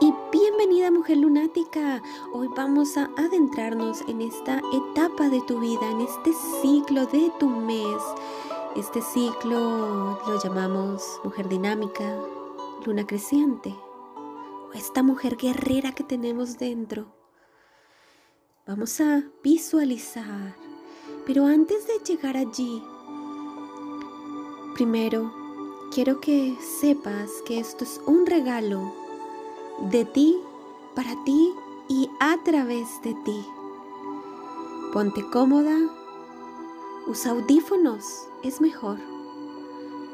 Y bienvenida mujer lunática. Hoy vamos a adentrarnos en esta etapa de tu vida, en este ciclo de tu mes. Este ciclo lo llamamos mujer dinámica, luna creciente, o esta mujer guerrera que tenemos dentro. Vamos a visualizar, pero antes de llegar allí, primero quiero que sepas que esto es un regalo de ti, para ti y a través de ti. Ponte cómoda, usa audífonos, es mejor,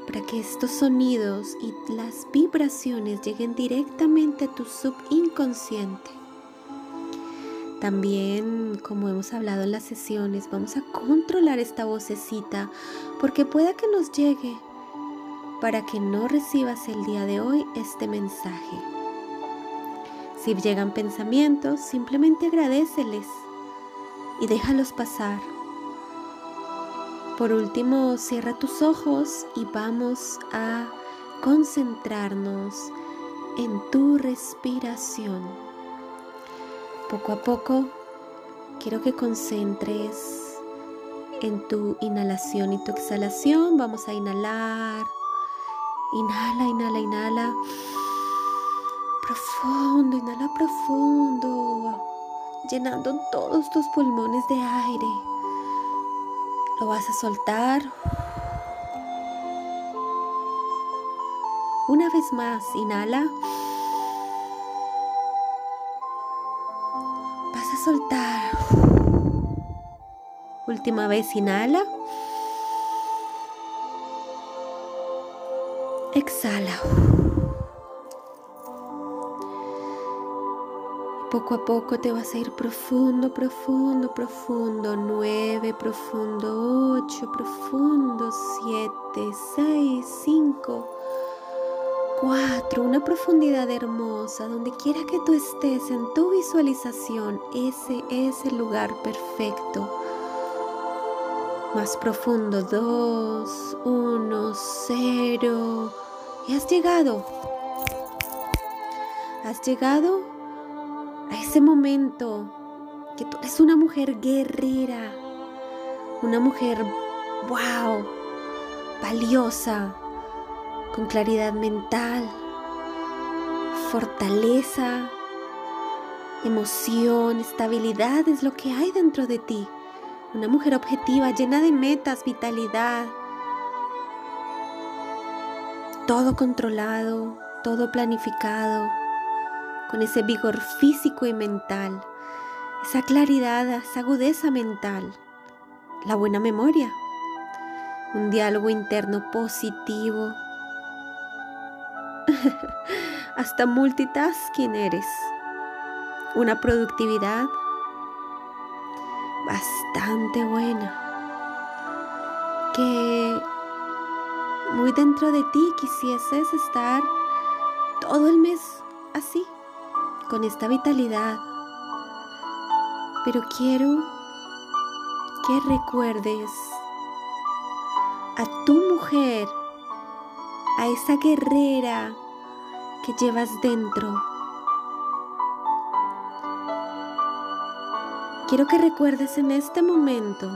para que estos sonidos y las vibraciones lleguen directamente a tu subinconsciente. También, como hemos hablado en las sesiones, vamos a controlar esta vocecita porque pueda que nos llegue para que no recibas el día de hoy este mensaje. Si llegan pensamientos, simplemente agradeceles y déjalos pasar. Por último, cierra tus ojos y vamos a concentrarnos en tu respiración. Poco a poco quiero que concentres en tu inhalación y tu exhalación. Vamos a inhalar. Inhala, inhala, inhala. Profundo, inhala profundo. Llenando todos tus pulmones de aire. Lo vas a soltar. Una vez más, inhala. soltar. Última vez, inhala. Exhala. Poco a poco te vas a ir profundo, profundo, profundo. Nueve, profundo. Ocho, profundo. Siete, seis, cinco. 4. Una profundidad hermosa. Donde quiera que tú estés en tu visualización, ese es el lugar perfecto. Más profundo. 2, 1, 0. Y has llegado. Has llegado a ese momento que tú eres una mujer guerrera. Una mujer, wow, valiosa con claridad mental, fortaleza, emoción, estabilidad es lo que hay dentro de ti. Una mujer objetiva, llena de metas, vitalidad. Todo controlado, todo planificado, con ese vigor físico y mental, esa claridad, esa agudeza mental, la buena memoria, un diálogo interno positivo, hasta multitasking eres. Una productividad bastante buena. Que muy dentro de ti quisieses estar todo el mes así, con esta vitalidad. Pero quiero que recuerdes a tu mujer, a esa guerrera que llevas dentro. Quiero que recuerdes en este momento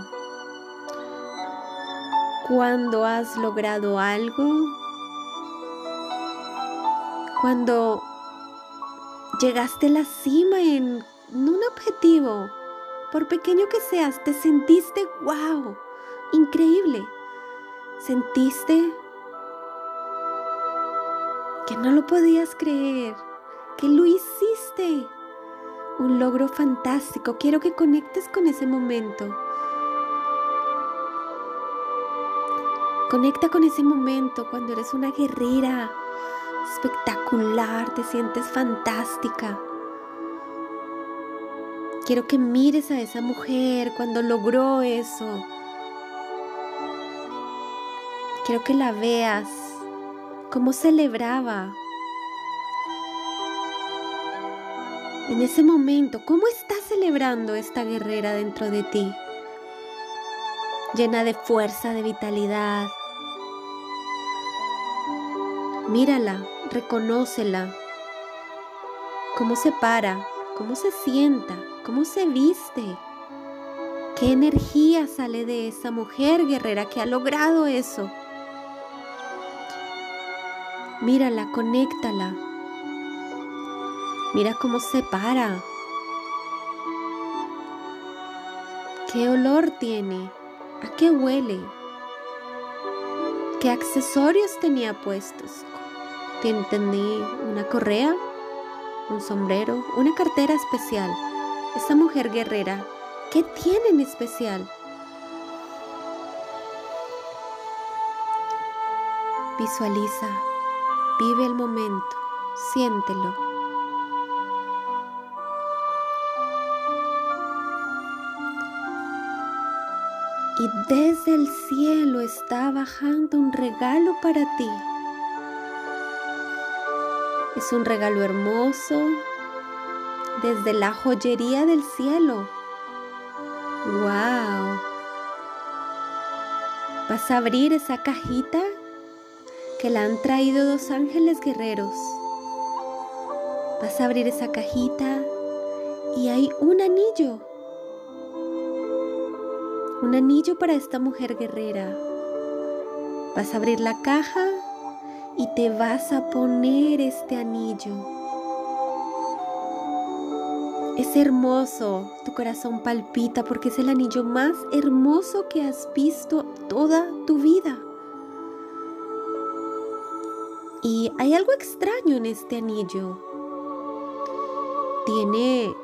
cuando has logrado algo, cuando llegaste a la cima en un objetivo, por pequeño que seas, te sentiste wow, increíble. Sentiste que no lo podías creer, que lo hiciste. Un logro fantástico. Quiero que conectes con ese momento. Conecta con ese momento cuando eres una guerrera espectacular, te sientes fantástica. Quiero que mires a esa mujer cuando logró eso. Quiero que la veas cómo celebraba. En ese momento, ¿cómo está celebrando esta guerrera dentro de ti? Llena de fuerza, de vitalidad. Mírala, reconócela. Cómo se para, cómo se sienta, cómo se viste. ¿Qué energía sale de esa mujer guerrera que ha logrado eso? Mírala, conéctala. Mira cómo se para. ¿Qué olor tiene? ¿A qué huele? ¿Qué accesorios tenía puestos? Entendí una correa, un sombrero, una cartera especial. Esa mujer guerrera, ¿qué tiene en especial? Visualiza, vive el momento, siéntelo. Y desde el cielo está bajando un regalo para ti. Es un regalo hermoso desde la joyería del cielo. ¡Wow! Vas a abrir esa cajita que la han traído dos ángeles guerreros. Vas a abrir esa cajita y hay un anillo un anillo para esta mujer guerrera. Vas a abrir la caja y te vas a poner este anillo. Es hermoso, tu corazón palpita porque es el anillo más hermoso que has visto toda tu vida. Y hay algo extraño en este anillo. Tiene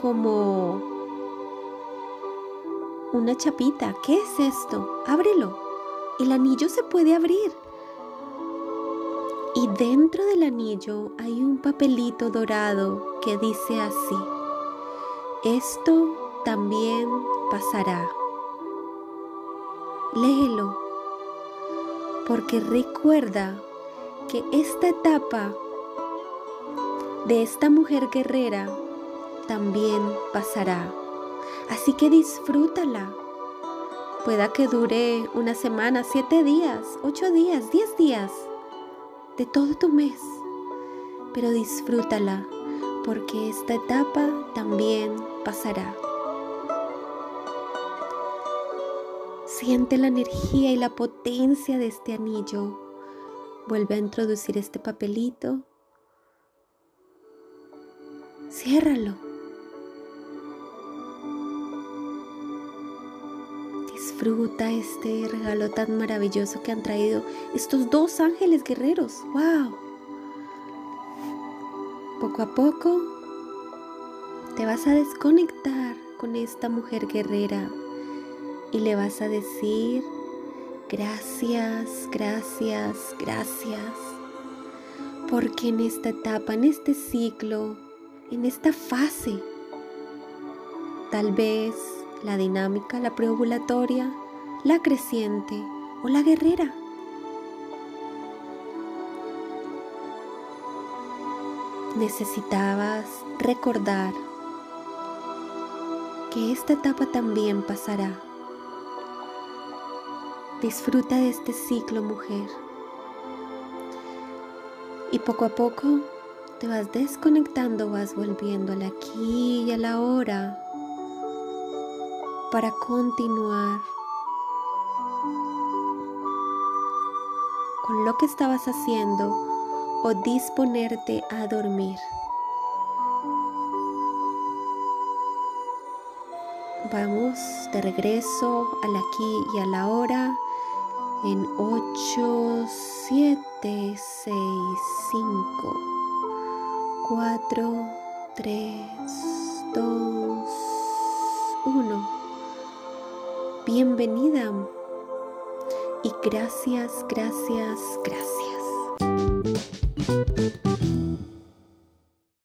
como una chapita. ¿Qué es esto? Ábrelo. El anillo se puede abrir. Y dentro del anillo hay un papelito dorado que dice así. Esto también pasará. Léelo. Porque recuerda que esta etapa de esta mujer guerrera también pasará. Así que disfrútala. Pueda que dure una semana, siete días, ocho días, diez días, de todo tu mes. Pero disfrútala porque esta etapa también pasará. Siente la energía y la potencia de este anillo. Vuelve a introducir este papelito. Ciérralo. Disfruta este regalo tan maravilloso que han traído estos dos ángeles guerreros. ¡Wow! Poco a poco te vas a desconectar con esta mujer guerrera y le vas a decir gracias, gracias, gracias. Porque en esta etapa, en este ciclo, en esta fase, tal vez la dinámica, la preovulatoria, la creciente o la guerrera. Necesitabas recordar que esta etapa también pasará. Disfruta de este ciclo, mujer. Y poco a poco te vas desconectando, vas volviendo al aquí y a la hora para continuar con lo que estabas haciendo o disponerte a dormir. Vamos de regreso al aquí y a la hora en 8, 7, 6, 5, 4, 3, 2, 1 bienvenida y gracias, gracias, gracias.